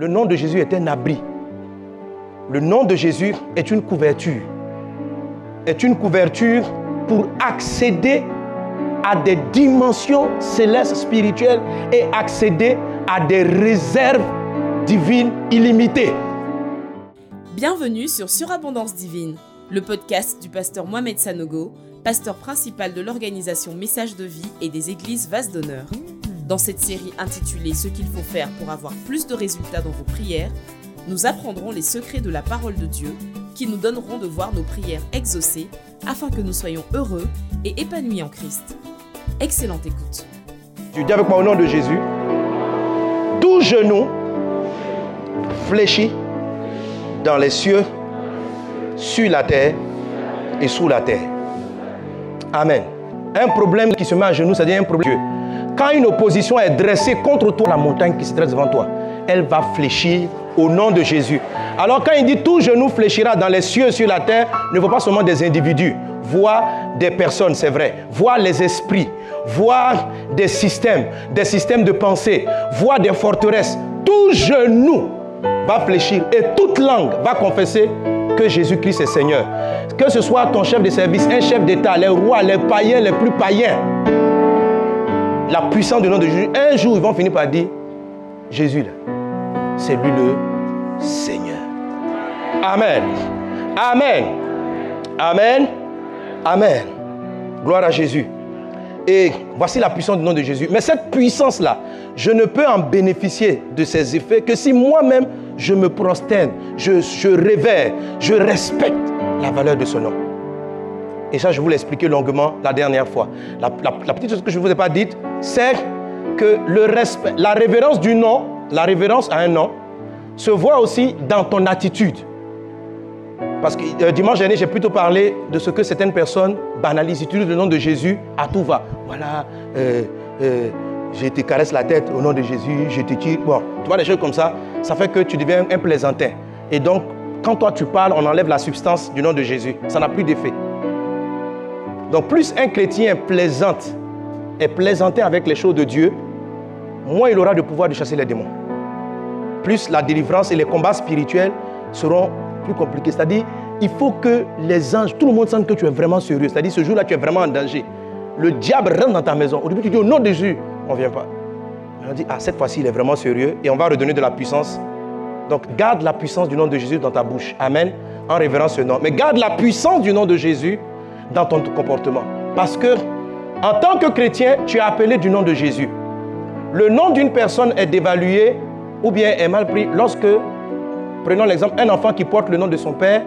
Le nom de Jésus est un abri. Le nom de Jésus est une couverture. Est une couverture pour accéder à des dimensions célestes spirituelles et accéder à des réserves divines illimitées. Bienvenue sur Surabondance Divine, le podcast du pasteur Mohamed Sanogo, pasteur principal de l'organisation Message de vie et des églises Vase d'honneur. Dans cette série intitulée Ce qu'il faut faire pour avoir plus de résultats dans vos prières, nous apprendrons les secrets de la parole de Dieu qui nous donneront de voir nos prières exaucées afin que nous soyons heureux et épanouis en Christ. Excellente écoute. Tu dis avec moi au nom de Jésus, tout genou fléchit dans les cieux, sur la terre et sous la terre. Amen. Un problème qui se met à genoux, c'est-à-dire un problème. Quand une opposition est dressée contre toi, la montagne qui se dresse devant toi, elle va fléchir au nom de Jésus. Alors quand il dit tout genou fléchira dans les cieux, sur la terre, ne voit pas seulement des individus, voit des personnes, c'est vrai, voit les esprits, voit des systèmes, des systèmes de pensée, voit des forteresses. Tout genou va fléchir et toute langue va confesser que Jésus-Christ est Seigneur. Que ce soit ton chef de service, un chef d'État, les rois, les païens, les plus païens, la puissance du nom de Jésus, un jour ils vont finir par dire, Jésus, c'est lui le Seigneur. Amen. Amen. Amen. Amen. Gloire à Jésus. Et voici la puissance du nom de Jésus. Mais cette puissance-là, je ne peux en bénéficier de ses effets que si moi-même, je me prosterne, je, je je respecte la valeur de ce nom. Et ça, je vous l'ai expliqué longuement la dernière fois. La, petite chose que je ne vous ai pas dite, c'est que le respect, la révérence du nom, la révérence à un nom, se voit aussi dans ton attitude. Parce que euh, dimanche dernier, j'ai plutôt parlé de ce que certaines personnes banalisent, utilisent le nom de Jésus à tout va. Voilà, euh, euh, je te caresse la tête au nom de Jésus, je te tire. Bon, tu vois des choses comme ça, ça fait que tu deviens un plaisantin. Et donc, quand toi tu parles, on enlève la substance du nom de Jésus. Ça n'a plus d'effet. Donc, plus un chrétien plaisante, est plaisantin avec les choses de Dieu, moins il aura de pouvoir de chasser les démons. Plus la délivrance et les combats spirituels seront plus compliqués. C'est-à-dire, il faut que les anges, tout le monde sente que tu es vraiment sérieux. C'est-à-dire, ce jour-là, tu es vraiment en danger. Le diable rentre dans ta maison. Au début, tu dis au nom de Jésus, on ne vient pas. On dit, ah, cette fois-ci, il est vraiment sérieux et on va redonner de la puissance. Donc, garde la puissance du nom de Jésus dans ta bouche. Amen. En révérence ce nom. Mais garde la puissance du nom de Jésus dans ton comportement. Parce que, en tant que chrétien, tu es appelé du nom de Jésus. Le nom d'une personne est dévalué ou bien est mal pris lorsque, prenons l'exemple, un enfant qui porte le nom de son père,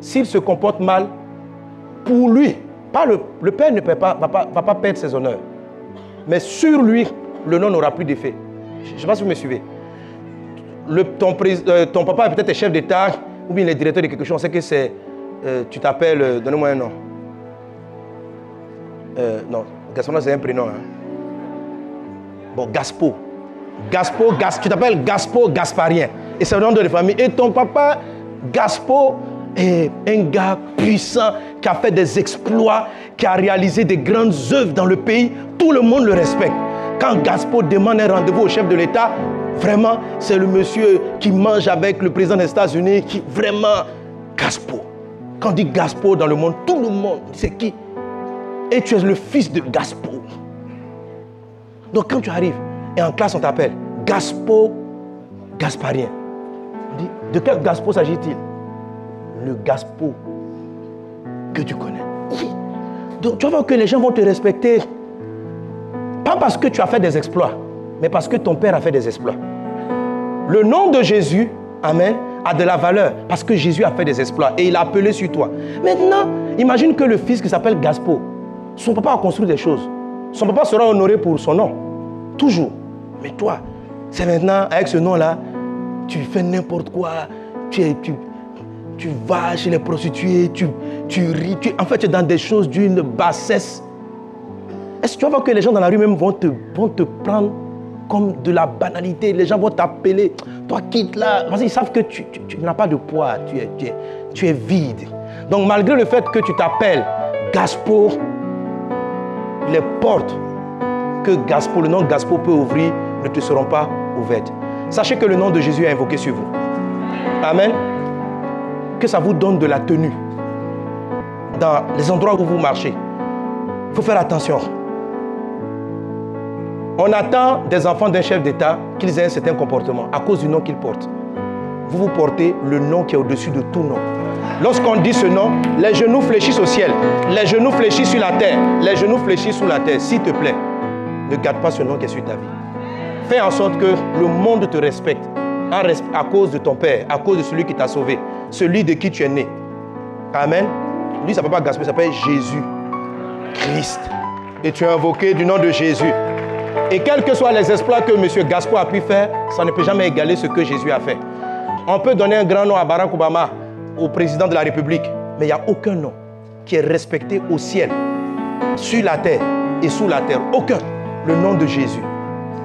s'il se comporte mal, pour lui, le, père ne va, pas, perdre ses honneurs. Mais sur lui, le nom n'aura plus d'effet. Je ne sais pas si vous me suivez. Ton, euh, ton, papa est peut-être chef d'État ou bien il est directeur de quelque chose. On sait que c'est. Euh, tu t'appelles. Euh, Donnez-moi un nom. Non, Gaspard, c'est un prénom. Hein. Bon, Gaspo. Gaspo, Gas, tu t'appelles Gaspo Gasparien. Et c'est le nom de la famille. Et ton papa, Gaspo, est un gars puissant qui a fait des exploits, qui a réalisé des grandes œuvres dans le pays. Tout le monde le respecte. Quand Gaspo demande un rendez-vous au chef de l'État, vraiment, c'est le monsieur qui mange avec le président des États-Unis, qui vraiment, Gaspo. Quand on dit Gaspo dans le monde, tout le monde, c'est qui Et tu es le fils de Gaspo. Donc quand tu arrives, et en classe on t'appelle Gaspo Gasparien, de quel Gaspo s'agit-il? Le Gaspo que tu connais. Donc tu vas voir que les gens vont te respecter pas parce que tu as fait des exploits, mais parce que ton père a fait des exploits. Le nom de Jésus, Amen, a de la valeur parce que Jésus a fait des exploits et il a appelé sur toi. Maintenant, imagine que le fils qui s'appelle Gaspo, son papa a construit des choses. Son papa sera honoré pour son nom. Toujours. Mais toi, c'est maintenant, avec ce nom-là, tu fais n'importe quoi. Tu, tu, tu vas chez les prostituées, tu, tu ris. en fait, tu es dans des choses d'une bassesse est-ce que tu vas voir que les gens dans la rue même vont te, vont te prendre comme de la banalité? Les gens vont t'appeler. Toi, quitte là. Parce qu'ils savent que tu, n'as pas de poids. Tu es, tu, es, tu es vide. Donc, malgré le fait que tu t'appelles Gaspo, les portes que Gaspo, le nom Gaspo peut ouvrir ne te seront pas ouvertes. sachez que le nom de Jésus est invoqué sur vous. Amen. Que ça vous donne de la tenue dans les endroits où vous marchez. Il faut faire attention. On attend des enfants d'un chef d'État qu'ils aient un certain comportement à cause du nom qu'ils portent. Vous vous portez le nom qui est au-dessus de tout nom. Lorsqu'on dit ce nom, les genoux fléchissent au ciel, les genoux fléchissent sur la terre, les genoux fléchissent sous la terre. S'il te plaît, ne garde pas ce nom qui est sur ta vie. Fais en sorte que le monde te respecte à cause de ton Père, à cause de celui qui t'a sauvé, celui de qui tu es né. Amen. Lui, ça ne peut pas gaspiller, ça s'appelle Jésus, Christ. Et tu es invoqué du nom de Jésus. Et quels que soient les exploits que M. Gaspard a pu faire, ça ne peut jamais égaler ce que Jésus a fait. On peut donner un grand nom à Barack Obama, au président de la République, mais il n'y a aucun nom qui est respecté au ciel, sur la terre et sous la terre. Aucun. Le nom de Jésus.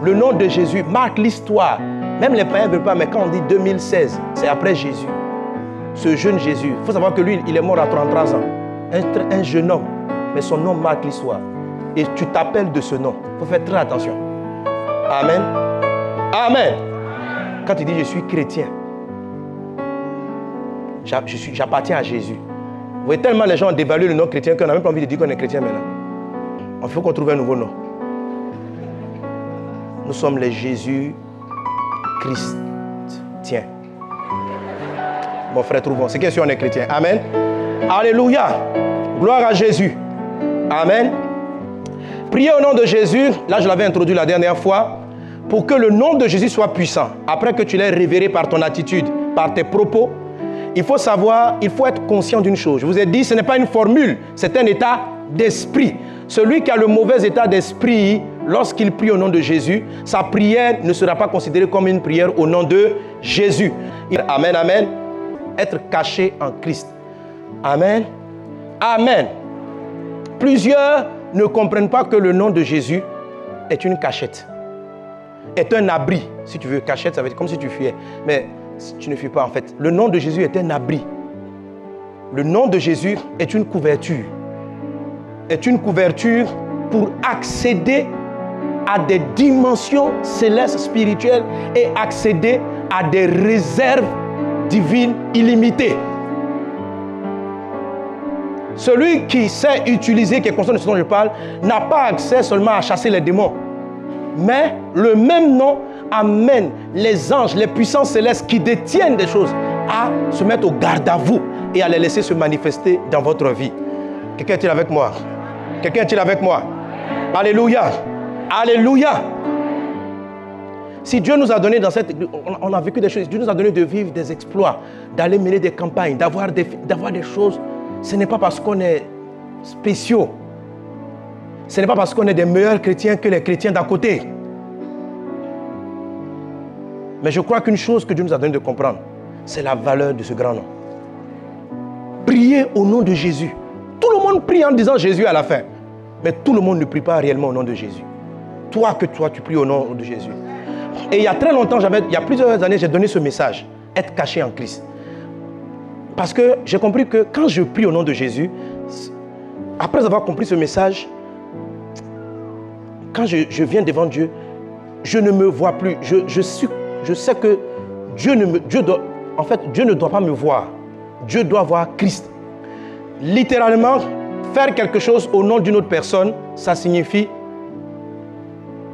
Le nom de Jésus marque l'histoire. Même les païens ne veulent pas, mais quand on dit 2016, c'est après Jésus. Ce jeune Jésus, il faut savoir que lui, il est mort à 33 ans. Un, un jeune homme, mais son nom marque l'histoire. Et tu t'appelles de ce nom. Il faut faire très attention. Amen. Amen. Quand tu dis je suis chrétien, J'appartiens à Jésus. Vous voyez, tellement les gens ont dévalué le nom chrétien qu'on n'a même pas envie de dire qu'on est chrétien maintenant. Il faut qu'on trouve un nouveau nom. Nous sommes les Jésus Christ. Tiens. Mon frère, trouvons. C'est question on est chrétien. Amen. Alléluia. Gloire à Jésus. Amen. Priez au nom de Jésus. Là, je l'avais introduit la dernière fois. Pour que le nom de Jésus soit puissant. Après que tu l'aies révéré par ton attitude, par tes propos, il faut savoir, il faut être conscient d'une chose. Je vous ai dit, ce n'est pas une formule, c'est un état d'esprit. Celui qui a le mauvais état d'esprit, lorsqu'il prie au nom de Jésus, sa prière ne sera pas considérée comme une prière au nom de Jésus. Amen, amen. Être caché en Christ. Amen. Amen. Plusieurs ne comprennent pas que le nom de Jésus est une cachette, est un abri. Si tu veux, cachette, ça veut dire comme si tu fuyais. Mais tu ne fuis pas en fait. Le nom de Jésus est un abri. Le nom de Jésus est une couverture. Est une couverture pour accéder à des dimensions célestes spirituelles et accéder à des réserves divines illimitées. Celui qui sait utiliser, qui est conscient de ce dont je parle, n'a pas accès seulement à chasser les démons. Mais le même nom amène les anges, les puissances célestes qui détiennent des choses à se mettre au garde à vous et à les laisser se manifester dans votre vie. Quelqu'un est-il avec moi? Quelqu'un est-il avec moi? Alléluia. Alléluia. Si Dieu nous a donné dans cette... On a vécu des choses. Dieu nous a donné de vivre des exploits, d'aller mener des campagnes, d'avoir des, d'avoir des choses. Ce n'est pas parce qu'on est spéciaux. Ce n'est pas parce qu'on est des meilleurs chrétiens que les chrétiens d'à côté. Mais je crois qu'une chose que Dieu nous a donné de comprendre, c'est la valeur de ce grand nom. Priez au nom de Jésus. Tout le monde prie en disant Jésus à la fin. Mais tout le monde ne prie pas réellement au nom de Jésus. Toi que toi, tu pries au nom de Jésus. Et il y a très longtemps, il y a plusieurs années, j'ai donné ce message. Être caché en Christ. Parce que j'ai compris que quand je prie au nom de Jésus, après avoir compris ce message, quand je, viens devant Dieu, je ne me vois plus. Je, je suis je sais que Dieu ne, me, Dieu doit, en fait, pas me voir. Dieu doit voir Christ. Littéralement, faire quelque chose au nom d'une autre personne, ça signifie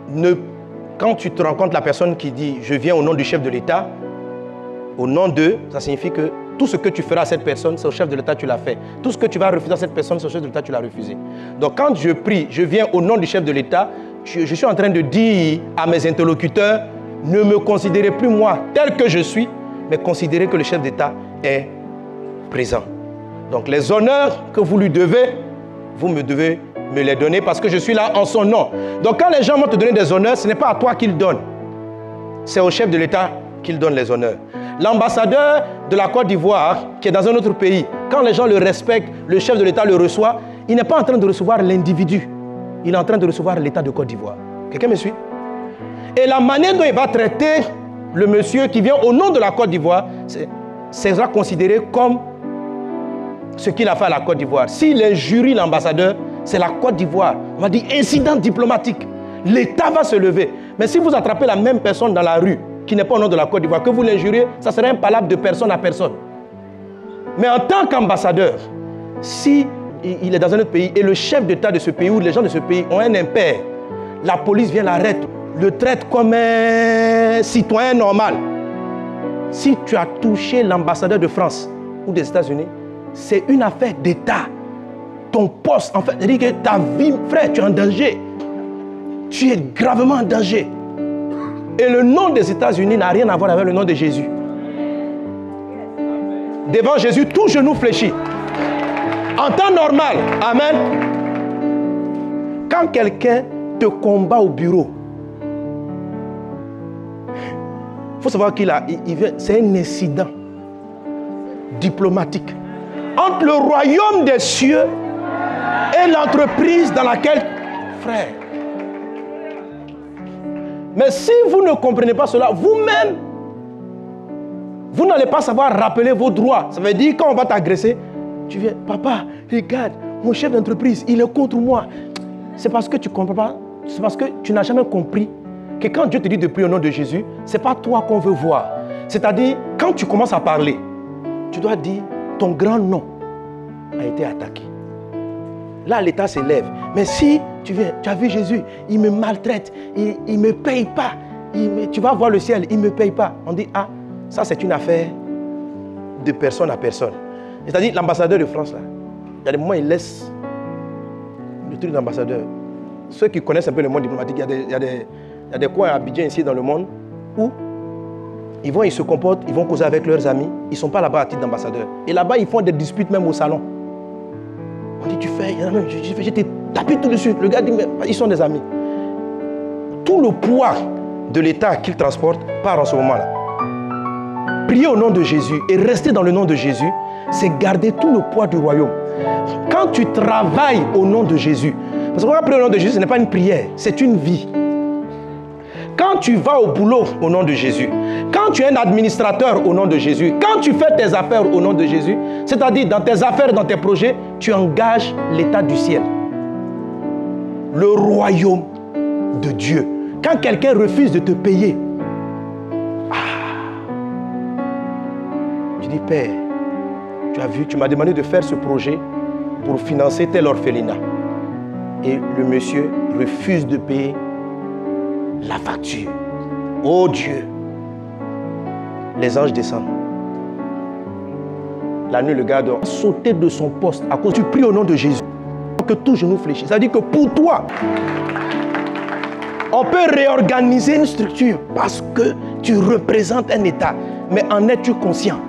ne, quand tu te rencontres la personne qui dit je viens au nom du chef de l'État, au nom d'eux, ça signifie que tout ce que tu feras à cette personne, c'est au chef de l'État, tu l'as fait. Tout ce que tu vas refuser à cette personne, c'est au chef de l'État, tu l'as refusé. Donc quand je prie, je viens au nom du chef de l'État, je suis en train de dire à mes interlocuteurs, ne me considérez plus moi tel que je suis, mais considérez que le chef d'État est présent. Donc les honneurs que vous lui devez, vous me devez me les donner parce que je suis là en son nom. Donc quand les gens vont te donner des honneurs, ce n'est pas à toi qu'ils donnent. C'est au chef de l'État qu'ils donnent les honneurs. L'ambassadeur de la Côte d'Ivoire, qui est dans un autre pays, quand les gens le respectent, le chef de l'État le reçoit, il n'est pas en train de recevoir l'individu, il est en train de recevoir l'État de Côte d'Ivoire. Quelqu'un me suit? Et la manière dont il va traiter le monsieur qui vient au nom de la Côte d'Ivoire, sera considéré comme ce qu'il a fait à la Côte d'Ivoire. S'il jury l'ambassadeur, c'est la Côte d'Ivoire. On va dire incident diplomatique. L'État va se lever. Mais si vous attrapez la même personne dans la rue qui n'est pas au nom de la Côte d'Ivoire, que vous l'injuriez, ça serait impalable de personne à personne. Mais en tant qu'ambassadeur, si il est dans un autre pays et le chef d'État de ce pays ou les gens de ce pays ont un impair, la police vient l'arrêter, le traite comme un citoyen normal. Si tu as touché l'ambassadeur de France ou des États-Unis, c'est une affaire d'État. Ton poste, en fait, dit que ta vie, frère, tu es en danger. Tu es gravement en danger. Et le nom des États-Unis n'a rien à voir avec le nom de Jésus. Devant Jésus, tout genou fléchit. En temps normal, Amen. Quand quelqu'un te combat au bureau, faut savoir qu'il a, c'est un incident diplomatique entre le royaume des cieux et l'entreprise dans laquelle, frère. Mais si vous ne comprenez pas cela, vous-même, vous n'allez pas savoir rappeler vos droits. Ça veut dire quand on va t'agresser, tu viens, papa, regarde, mon chef d'entreprise, il est contre moi. C'est parce que tu comprends pas, c'est parce que tu n'as jamais compris que quand Dieu te dit de prier au nom de Jésus, ce n'est pas toi qu'on veut voir. C'est-à-dire, quand tu commences à parler, tu dois dire, ton grand nom a été attaqué. Là, l'État s'élève. Mais si tu viens, tu as vu Jésus, il me maltraite, il ne me paye pas. tu vas voir le ciel, il ne me paye pas. On dit, ah, ça c'est une affaire de personne à personne. C'est-à-dire l'ambassadeur de France, là, il y a des moments, il laisse le truc d'ambassadeur. Ceux qui connaissent un peu le monde diplomatique, il y a des, il y a des, il y a des coins à Abidjan ici dans le monde où ils vont, ils se comportent, ils vont causer avec leurs amis. Ils ne sont pas là-bas à titre d'ambassadeur. Et là-bas, ils font des disputes même au salon. On dit, tu fais, je, t'ai tapé tout de suite. Le gars dit, mais ils sont des amis. Tout le poids de l'État qu'ils transportent part en ce moment-là. Prier au nom de Jésus et rester dans le nom de Jésus, c'est garder tout le poids du royaume. Quand tu travailles au nom de Jésus, parce qu'on va prier au nom de Jésus, ce n'est pas une prière, c'est une vie. Quand tu vas au boulot au nom de Jésus, quand tu es un administrateur au nom de Jésus, quand tu fais tes affaires au nom de Jésus, c'est-à-dire dans tes affaires, dans tes projets, tu engages l'état du ciel. Le royaume de Dieu. Quand quelqu'un refuse de te payer, ah, tu dis, Père, tu as vu, tu m'as demandé de faire ce projet pour financer tel orphelinat. Et le monsieur refuse de payer la facture. Oh Dieu, les anges descendent. La nuit, le gars doit sauter de son poste à cause du prix au nom de Jésus. Que tout genou fléchisse. Ça dire que pour toi, on peut réorganiser une structure parce que tu représentes un État. Mais en es-tu conscient?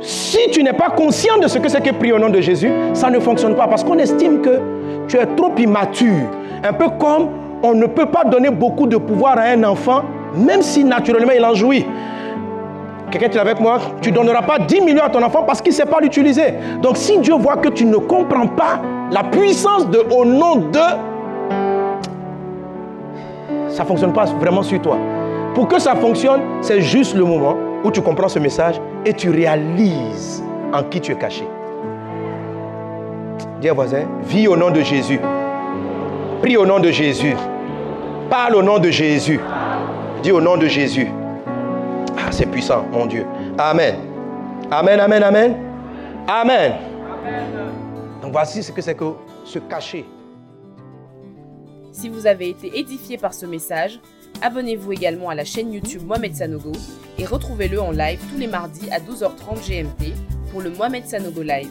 Si tu n'es pas conscient de ce que c'est que prier au nom de Jésus, ça ne fonctionne pas parce qu'on estime que tu es trop immature. Un peu comme on ne peut pas donner beaucoup de pouvoir à un enfant, même si naturellement il en jouit. Quelqu'un qui est avec moi, tu ne donneras pas 10 millions à ton enfant parce qu'il ne sait pas l'utiliser. Donc si Dieu voit que tu ne comprends pas la puissance de au nom de, ça ne fonctionne pas vraiment sur toi. Pour que ça fonctionne, c'est juste le moment où tu comprends ce message et tu réalises en qui tu es caché. Dis voisin, vis au nom de Jésus. Prie au nom de Jésus. Parle au nom de Jésus. Dis au nom de Jésus. Ah, c'est puissant, mon Dieu. Amen. Amen, amen, amen. Amen. Donc voici ce que c'est que se cacher. Si vous avez été édifié par ce message, abonnez-vous également à la chaîne YouTube Mohamed Sanogo et retrouvez-le en live tous les mardis à 12h30 GMT pour le Mohamed Sanogo Live.